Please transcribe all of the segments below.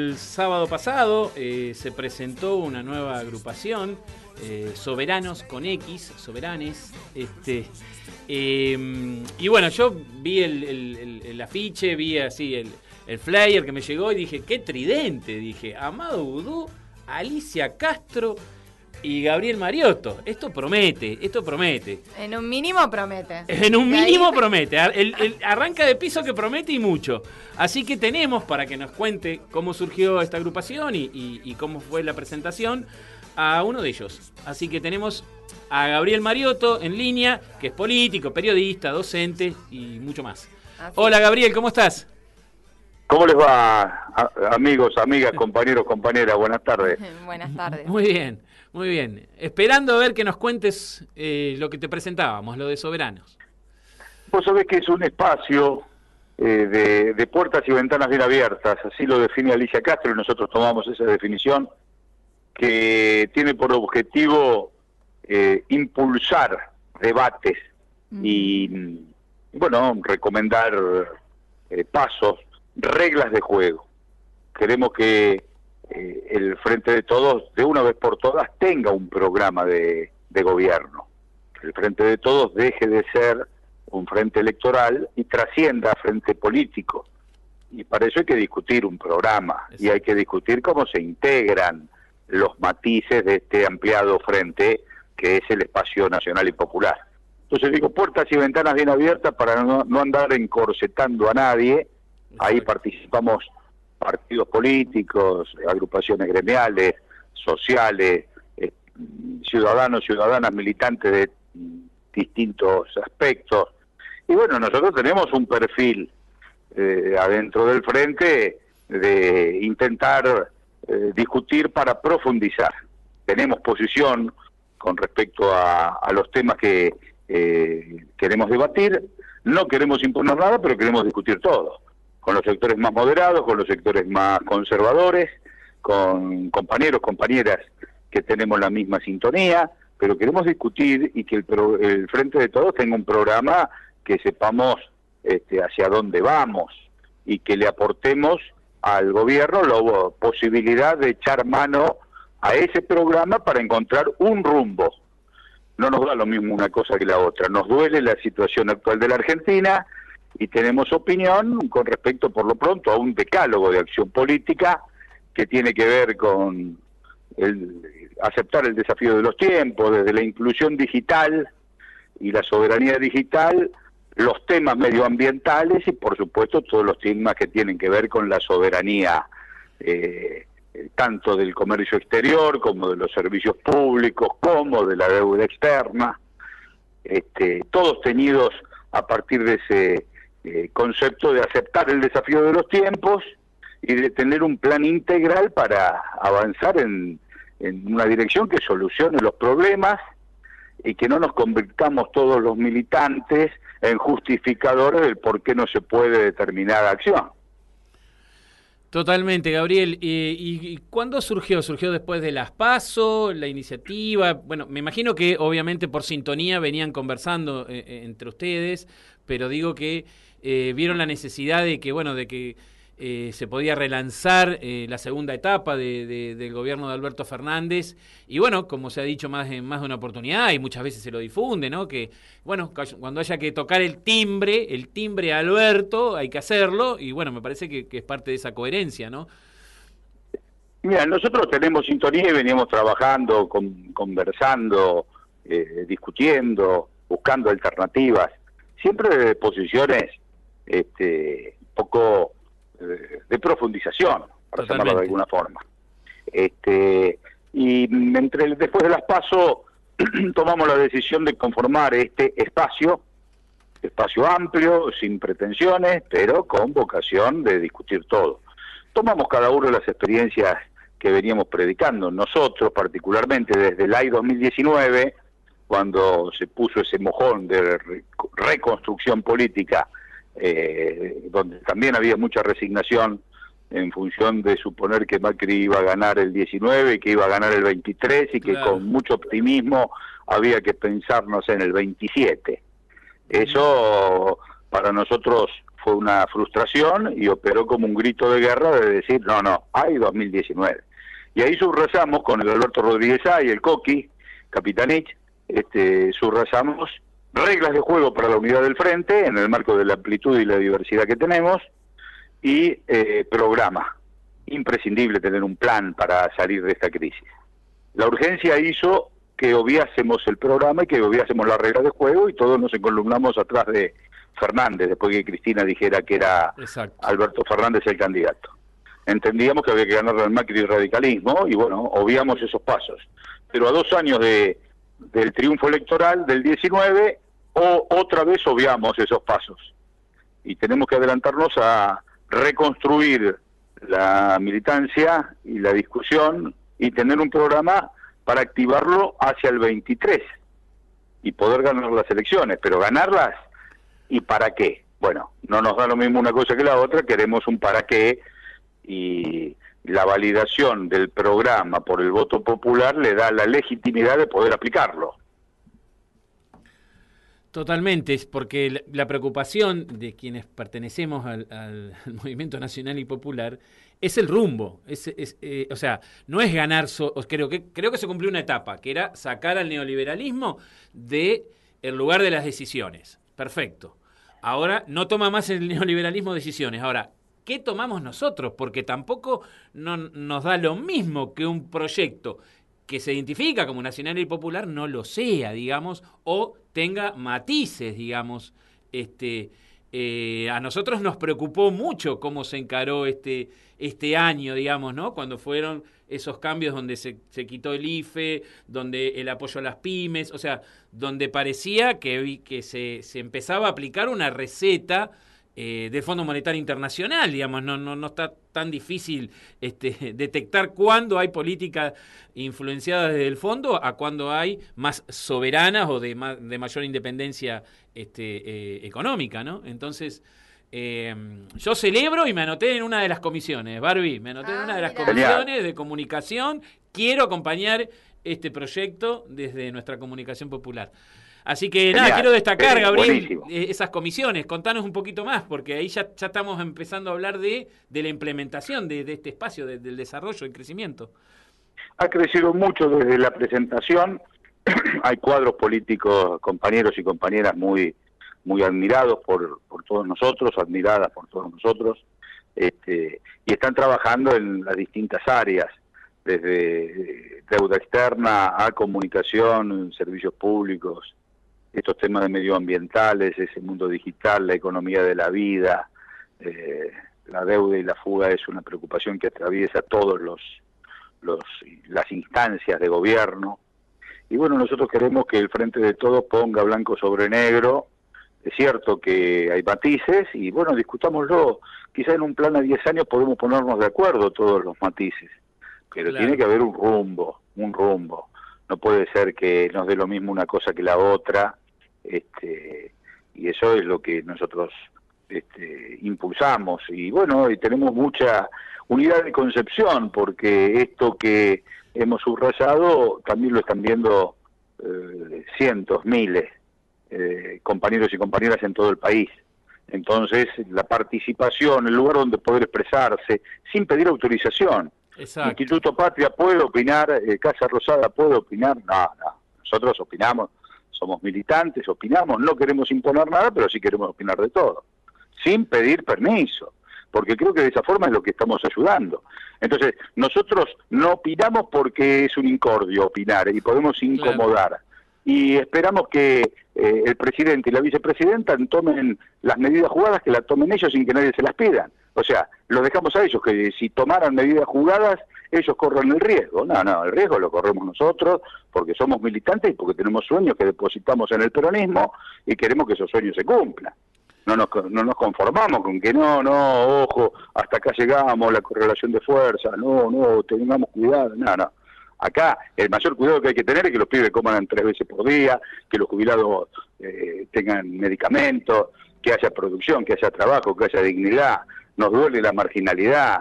El sábado pasado eh, se presentó una nueva agrupación, eh, Soberanos con X, Soberanes. Este, em, y bueno, yo vi el, afiche, vi así el, flyer que me llegó y dije, qué tridente, dije, Amado Vudú, Alicia Castro y Gabriel Mariotto. Esto promete, esto promete. En un mínimo promete. En un mínimo promete. El, arranca de piso que promete y mucho. Así que tenemos para que nos cuente cómo surgió esta agrupación y, cómo fue la presentación a uno de ellos. Así que tenemos a Gabriel Mariotto en línea, que es político, periodista, docente y mucho más. Hola Gabriel, ¿cómo estás? ¿Cómo les va, amigos, amigas, compañeros, compañeras? Buenas tardes. Buenas tardes. Muy bien. Muy bien. Esperando a ver que nos cuentes eh, lo que te presentábamos, lo de Soberanos. Vos sabés que es un espacio eh, de, puertas y ventanas bien abiertas, así lo define Alicia Castro y nosotros tomamos esa definición, que tiene por objetivo eh, impulsar debates y, bueno, recomendar pasos, reglas de juego. Queremos que eh, el Frente de Todos, de una vez por todas, tenga un programa de, gobierno. Que el Frente de Todos deje de ser un frente electoral y trascienda a frente político. Y para eso hay que discutir un programa y hay que discutir cómo se integran los matices de este ampliado frente que es el espacio nacional y popular. Entonces digo, puertas y ventanas bien abiertas para no, no andar encorsetando a nadie. Ahí participamos partidos políticos, agrupaciones gremiales, sociales, eh, ciudadanos, ciudadanas militantes de distintos aspectos. Y bueno, nosotros tenemos un perfil eh, adentro del frente de intentar eh, discutir para profundizar. Tenemos posición con respecto a, a los temas que queremos debatir, no queremos imponer nada, pero queremos discutir todo con los sectores más moderados, con los sectores más conservadores, con compañeros, compañeras que tenemos la misma sintonía, pero queremos discutir y que el, Frente de Todos tenga un programa que sepamos este, hacia dónde vamos y que le aportemos al gobierno la posibilidad de echar mano a ese programa para encontrar un rumbo. No nos da lo mismo una cosa que la otra. Nos duele la situación actual de la Argentina, y tenemos opinión con respecto, por lo pronto, a un decálogo de acción política que tiene que ver con el, aceptar el desafío de los tiempos, desde la inclusión digital y la soberanía digital, los temas medioambientales y, por supuesto, todos los temas que tienen que ver con la soberanía, eh, tanto del comercio exterior como de los servicios públicos, como de la deuda externa, este, todos tenidos a partir de ese eh, concepto de aceptar el desafío de los tiempos y de tener un plan integral para avanzar en, una dirección que solucione los problemas y que no nos convirtamos todos los militantes en justificadores del por qué no se puede determinar acción. Totalmente, Gabriel. ¿Y, cuándo surgió? ¿Surgió después de las PASO, la iniciativa? Bueno, me imagino que obviamente por sintonía venían conversando eh, eh, entre ustedes, pero digo que eh, vieron la necesidad de que, bueno, de que eh, se podía relanzar eh, la segunda etapa del gobierno de Alberto Fernández. Y bueno, como se ha dicho más, en más de una oportunidad, y muchas veces se lo difunde, ¿no? Que, bueno, cuando haya que tocar el timbre, el timbre Alberto, hay que hacerlo, y bueno, me parece que, es parte de esa coherencia, ¿no? Mira, nosotros tenemos sintonía y veníamos trabajando, conversando, discutiendo, buscando alternativas, siempre de posiciones este, poco eh, de profundización, para llamarlo de alguna forma. Este, y entre después de las pasos tomamos la decisión de conformar este espacio, espacio amplio, sin pretensiones, pero con vocación de discutir todo. Tomamos cada uno de las experiencias que veníamos predicando, nosotros particularmente desde el año 2019, cuando se puso ese mojón de reconstrucción política eh, donde también había mucha resignación en función de suponer que Macri iba a ganar el 19 y que iba a ganar el 23 y que con mucho optimismo había que pensarnos en el 27. Eso para nosotros fue una frustración y operó como un grito de guerra de decir, no, no, hay 2019. Y ahí subrayamos con el Alberto Rodríguez A y el Coqui, Capitanich, este, subrayamos reglas de juego para la unidad del frente en el marco de la amplitud y la diversidad que tenemos y eh, programa. Imprescindible tener un plan para salir de esta crisis. La urgencia hizo que obviásemos el programa y que obviásemos las reglas de juego y todos nos encolumnamos atrás de Fernández, después que Cristina dijera que era Alberto Fernández el candidato. Entendíamos que había que ganar al Macri y radicalismo y bueno, obviamos esos pasos. Pero a dos años de, del triunfo electoral del 19, o otra vez obviamos esos pasos. Y tenemos que adelantarnos a reconstruir la militancia y la discusión y tener un programa para activarlo hacia el 23 y poder ganar las elecciones, pero ganarlas y para qué. Bueno, no nos da lo mismo una cosa que la otra, queremos un para qué y la validación del programa por el voto popular le da la legitimidad de poder aplicarlo. Totalmente, porque la preocupación de quienes pertenecemos al, movimiento nacional y popular es el rumbo. Es, eh, o sea, no es ganar, creo, que, creo que se cumplió una etapa, que era sacar al neoliberalismo de lugar de las decisiones. Perfecto. Ahora no toma más el neoliberalismo decisiones. Ahora, ¿qué tomamos nosotros? Porque tampoco no, nos da lo mismo que un proyecto que se identifica como nacional y popular no lo sea, digamos, o tenga matices, digamos. Este, eh, a nosotros nos preocupó mucho cómo se encaró este, este año, digamos, ¿no? Cuando fueron esos cambios donde se, se, quitó el IFE, donde el apoyo a las pymes, o sea, donde parecía que, que se, se empezaba a aplicar una receta eh, del Fondo Monetario Internacional, digamos, no, no, no está tan difícil este, detectar cuándo hay políticas influenciadas desde el fondo a cuándo hay más soberanas o de, de mayor independencia este, eh, económica, ¿no? Entonces, eh, yo celebro y me anoté en una de las comisiones, Barbie, me anoté en una de las ah, comisiones de comunicación, quiero acompañar este proyecto desde nuestra comunicación popular. Así que nada, quiero destacar, Gabriel, eh, esas comisiones. Contanos un poquito más, porque ahí ya, ya estamos empezando a hablar de, de la implementación de, este espacio, del desarrollo, del crecimiento. Ha crecido mucho desde la presentación. Hay cuadros políticos, compañeros y compañeras muy, muy admirados por, por todos nosotros, admiradas por todos nosotros, este, y están trabajando en las distintas áreas, desde deuda externa a comunicación, servicios públicos, estos temas de medioambientales, ese mundo digital, la economía de la vida, eh, la deuda y la fuga es una preocupación que atraviesa todos los, los las instancias de gobierno. Y bueno, nosotros queremos que el Frente de Todos ponga blanco sobre negro. Es cierto que hay matices y bueno, discutámoslo. Quizá en un plan a 10 años podemos ponernos de acuerdo todos los matices, pero tiene que haber un rumbo, un rumbo. No puede ser que nos dé lo mismo una cosa que la otra este, y eso es lo que nosotros este, impulsamos. Y bueno, y tenemos mucha unidad de concepción, porque esto que hemos subrayado también lo están viendo eh, cientos, miles, eh, compañeros y compañeras en todo el país. Entonces, la participación, el lugar donde poder expresarse, sin pedir autorización. Instituto Patria puede opinar, eh, Casa Rosada puede opinar, no, no, nosotros opinamos somos militantes, opinamos, no queremos imponer nada, pero sí queremos opinar de todo, sin pedir permiso, porque creo que de esa forma es lo que estamos ayudando. Entonces, nosotros no opinamos porque es un incordio opinar y podemos incomodar. Y esperamos que eh, el presidente y la vicepresidenta tomen las medidas jugadas, que las tomen ellos sin que nadie se las pida. O sea, lo dejamos a ellos, que si tomaran medidas jugadas, ellos corren el riesgo. No, no, el riesgo lo corremos nosotros porque somos militantes y porque tenemos sueños que depositamos en el peronismo y queremos que esos sueños se cumplan. No nos, no nos conformamos con que no, no, ojo, hasta acá llegamos, la correlación de fuerza, no, no, tengamos cuidado, no, no. Acá el mayor cuidado que hay que tener es que los pibes coman tres veces por día, que los jubilados eh, tengan medicamentos, que haya producción, que haya trabajo, que haya dignidad. Nos duele la marginalidad,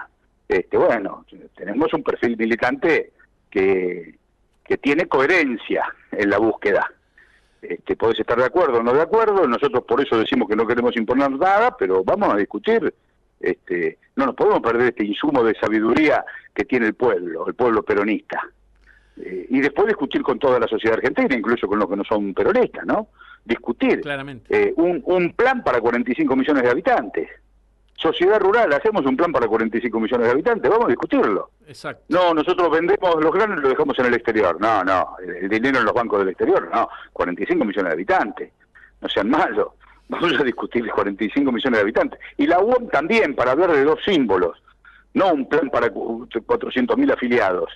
este, bueno, tenemos un perfil militante que, que tiene coherencia en la búsqueda. este, podés estar de acuerdo o no de acuerdo, nosotros por eso decimos que no queremos imponer nada, pero vamos a discutir, este, no nos podemos perder este insumo de sabiduría que tiene el pueblo, el pueblo peronista. Eh, y después discutir con toda la sociedad argentina, incluso con los que no son peronistas, ¿no? Discutir Claramente. eh, un, un plan para 45 millones de habitantes. Sociedad rural, hacemos un plan para 45 millones de habitantes, vamos a discutirlo. Exacto. No, nosotros vendemos los granos y los dejamos en el exterior. No, no, el, dinero en los bancos del exterior, no, 45 millones de habitantes. No sean malos. Vamos a discutir los 45 millones de habitantes. Y la UOM también, para hablar de dos símbolos. No un plan para 400.000 afiliados,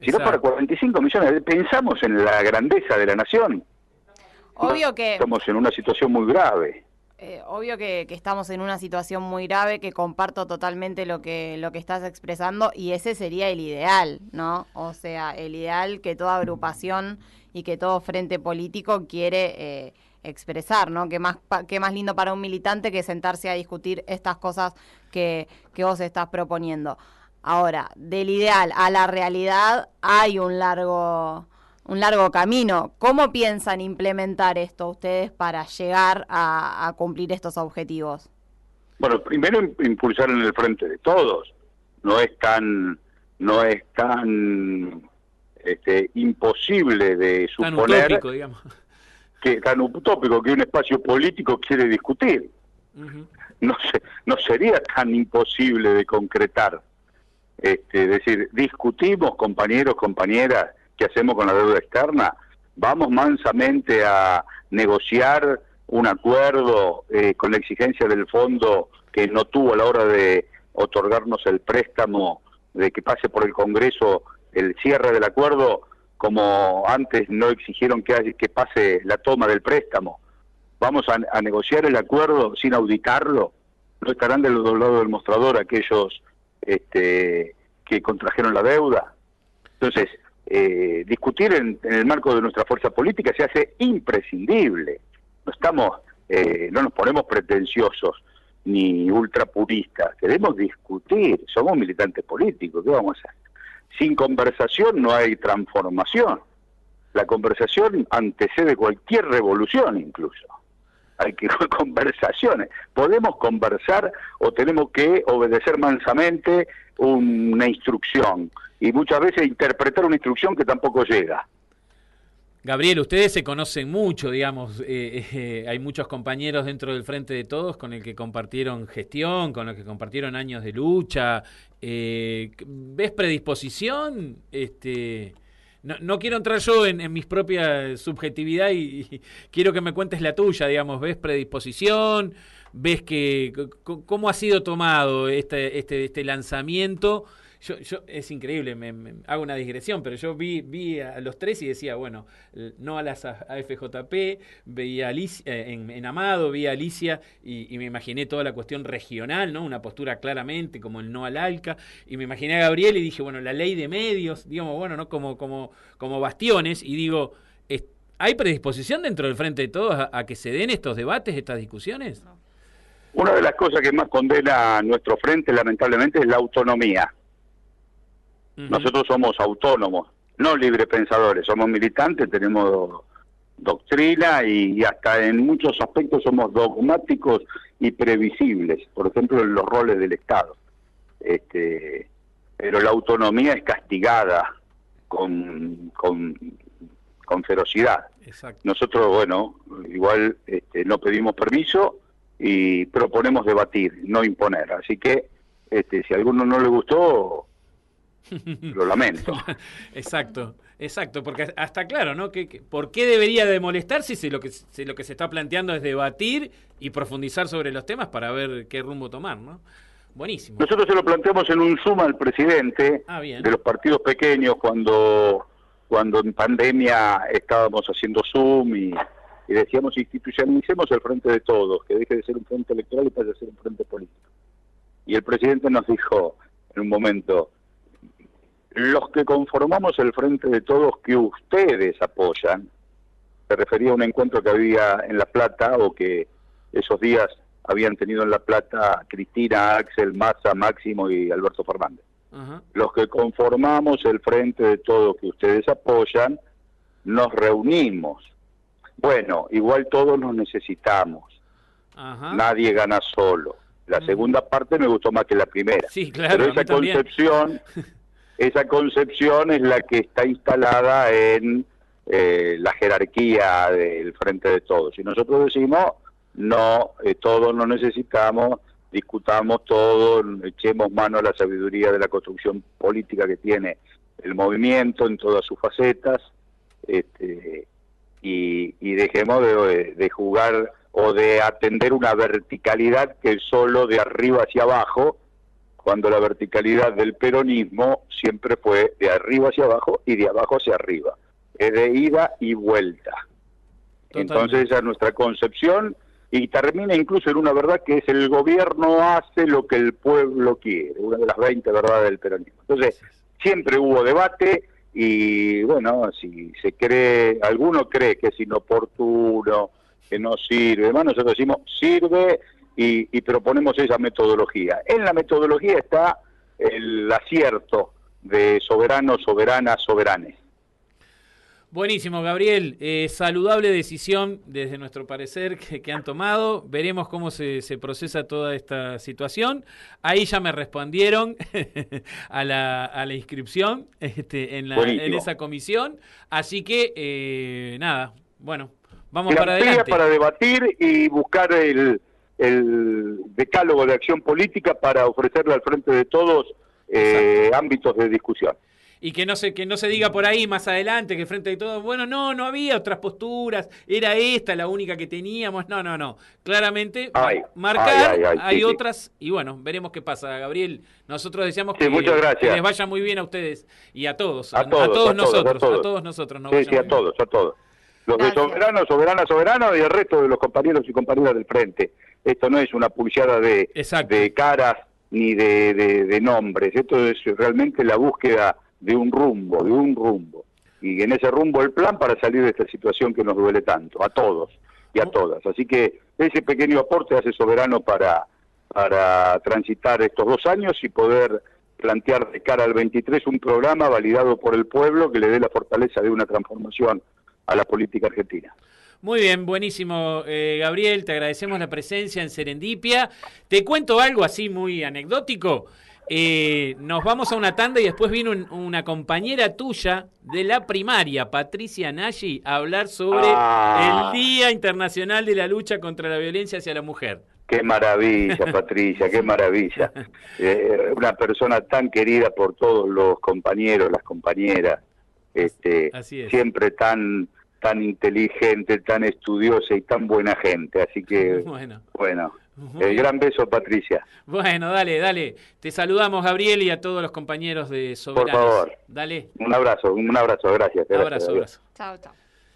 sino Exacto. para 45 millones. de- Pensamos en la grandeza de la nación. Obvio que, Estamos en una situación muy grave. Eh, obvio que, que estamos en una situación muy grave, que comparto totalmente lo que, lo que estás expresando y ese sería el ideal, ¿no? O sea, el ideal que toda agrupación y que todo frente político quiere eh, expresar, ¿no? Que más, pa- qué más lindo para un militante que sentarse a discutir estas cosas que, que vos estás proponiendo. Ahora, del ideal a la realidad hay un largo un largo camino. ¿Cómo piensan implementar esto ustedes para llegar a, a cumplir estos objetivos? Bueno, primero im- impulsar en el frente de todos. No es tan, no es tan este, imposible de Tan suponer utópico, digamos. que tan utópico que un espacio político quiere discutir. No se, no sería tan imposible de concretar. Este, es decir, discutimos, compañeros, compañeras, qué hacemos con la deuda externa. Vamos mansamente a negociar un acuerdo eh, con la exigencia del fondo que no tuvo a la hora de otorgarnos el préstamo, de que pase por el Congreso el cierre del acuerdo, como antes no exigieron que, haya- que pase la toma del préstamo. Vamos a, a negociar el acuerdo sin auditarlo. No estarán del otro lado del mostrador aquellos este, que contrajeron la deuda. Entonces, eh, discutir en, en el marco de nuestra fuerza política se hace imprescindible. No estamos, eh, no nos ponemos pretenciosos ni ultrapuristas. Queremos discutir. Somos militantes políticos. ¿Qué vamos a hacer? Sin conversación no hay transformación. La conversación antecede cualquier revolución incluso. Hay que conversaciones. Podemos conversar o tenemos que obedecer mansamente una instrucción y muchas veces interpretar una instrucción que tampoco llega. Gabriel, ustedes se conocen mucho, digamos, eh, eh, hay muchos compañeros dentro del Frente de Todos con el que compartieron gestión, con los que compartieron años de lucha. Eh, ¿Ves predisposición? Este, no, no quiero entrar yo en, en mis propia subjetividad y, y quiero que me cuentes la tuya, digamos, ¿ves predisposición? ¿Ves que cómo ha sido tomado este, este, este lanzamiento? Yo, yo, es increíble, me, hago una digresión, pero yo vi, vi a los tres y decía, bueno, no a las AFJP, veía eh, en, en Amado, vi a Alicia y, me imaginé toda la cuestión regional, ¿no? Una postura claramente como el no al ALCA, y me imaginé a Gabriel y dije, bueno, la ley de medios, digamos, bueno, ¿no? Como, como, como bastiones, y digo, ¿hay predisposición dentro del Frente de Todos a, que se den estos debates, estas discusiones? Una de las cosas que más condena nuestro frente, lamentablemente, es la autonomía. Nosotros somos autónomos, no librepensadores, somos militantes, tenemos doctrina y, y hasta en muchos aspectos somos dogmáticos y previsibles, por ejemplo, en los roles del Estado. Este, pero la autonomía es castigada con, con, con ferocidad. Exacto. Nosotros, bueno, igual este, no pedimos permiso y proponemos debatir, no imponer. Así que este, si a alguno no le gustó, lo lamento. Exacto, exacto, porque hasta claro, ¿no? Que, que- ¿Por qué debería de molestarse si lo, que, si lo que se está planteando es debatir y profundizar sobre los temas para ver qué rumbo tomar, ¿no? Buenísimo. Nosotros se lo planteamos en un suma al presidente Ah, de los partidos pequeños cuando, cuando en pandemia estábamos haciendo Zoom y, y decíamos institucionalicemos el frente de todos, que deje de ser un frente electoral y pase a ser un frente político. Y el presidente nos dijo en un momento, los que conformamos el frente de todos que ustedes apoyan, se refería a un encuentro que había en La Plata o que esos días habían tenido en La Plata Cristina, Axel, Massa, Máximo y Alberto Fernández. Los que conformamos el frente de todos que ustedes apoyan, nos reunimos bueno, igual todos nos necesitamos. Nadie gana solo. La mm. segunda parte me gustó más que la primera. Sí, claro. Pero esa concepción, esa concepción es la que está instalada en eh, la jerarquía del frente de todos. Y nosotros decimos, no, eh, todos nos necesitamos, discutamos todo, echemos mano a la sabiduría de la construcción política que tiene el movimiento en todas sus facetas, este, y, dejemos de, jugar o de atender una verticalidad que solo de arriba hacia abajo, cuando la verticalidad del peronismo siempre fue de arriba hacia abajo y de abajo hacia arriba, es de ida y vuelta. Entonces esa es nuestra concepción y termina incluso en una verdad que es el gobierno hace lo que el pueblo quiere, una de las 20 verdades del peronismo. Entonces, siempre hubo debate y bueno, si se cree, alguno cree que es inoportuno, que no sirve, además nosotros decimos sirve y, y proponemos esa metodología. En la metodología está el acierto de soberanos, soberanas, soberanes. Buenísimo, Gabriel. Eh, saludable decisión desde nuestro parecer que, han tomado. Veremos cómo se, procesa toda esta situación. Ahí ya me respondieron a, la, a, la, inscripción este, en, la, en, esa comisión. Así que, eh, nada, bueno, vamos para adelante. para debatir y buscar el, el decálogo de acción política para ofrecerle al frente de todos eh, ámbitos de discusión y que no se que no se diga por ahí más adelante que frente a todo, bueno, no, no había otras posturas, era esta la única que teníamos. No, no, no. Claramente marcar hay otras y bueno, veremos qué pasa, Gabriel. Nosotros deseamos que, les vaya muy bien a ustedes y a todos, a, todos, nosotros, a todos, nosotros Sí, sí, a todos, a todos. Los de soberanos, soberanas, soberanos y el resto de los compañeros y compañeras del frente. Esto no es una pulseada de, de caras ni de, de nombres, esto es realmente la búsqueda de un rumbo, de un rumbo. Y en ese rumbo el plan para salir de esta situación que nos duele tanto, a todos y a todas. Así que ese pequeño aporte hace soberano para, para transitar estos dos años y poder plantear de cara al 23 un programa validado por el pueblo que le dé la fortaleza de una transformación a la política argentina. Muy bien, buenísimo, eh, Gabriel. Te agradecemos la presencia en Serendipia. Te cuento algo así muy anecdótico. Eh, nos vamos a una tanda y después viene una compañera tuya de la primaria, Patricia Nagy, a hablar sobre ah. el Día Internacional de la Lucha contra la Violencia hacia la Mujer. Qué maravilla, Patricia, qué maravilla. Eh, una persona tan querida por todos los compañeros, las compañeras, este, siempre tan tan inteligente, tan estudiosa y tan buena gente. Así que, bueno, bueno el gran beso, Patricia. Bueno, dale, dale. Te saludamos, Gabriel, y a todos los compañeros de Soberanos. Por favor. Dale. Un abrazo, un abrazo, gracias. Un abrazo, abrazo. Chao, chao.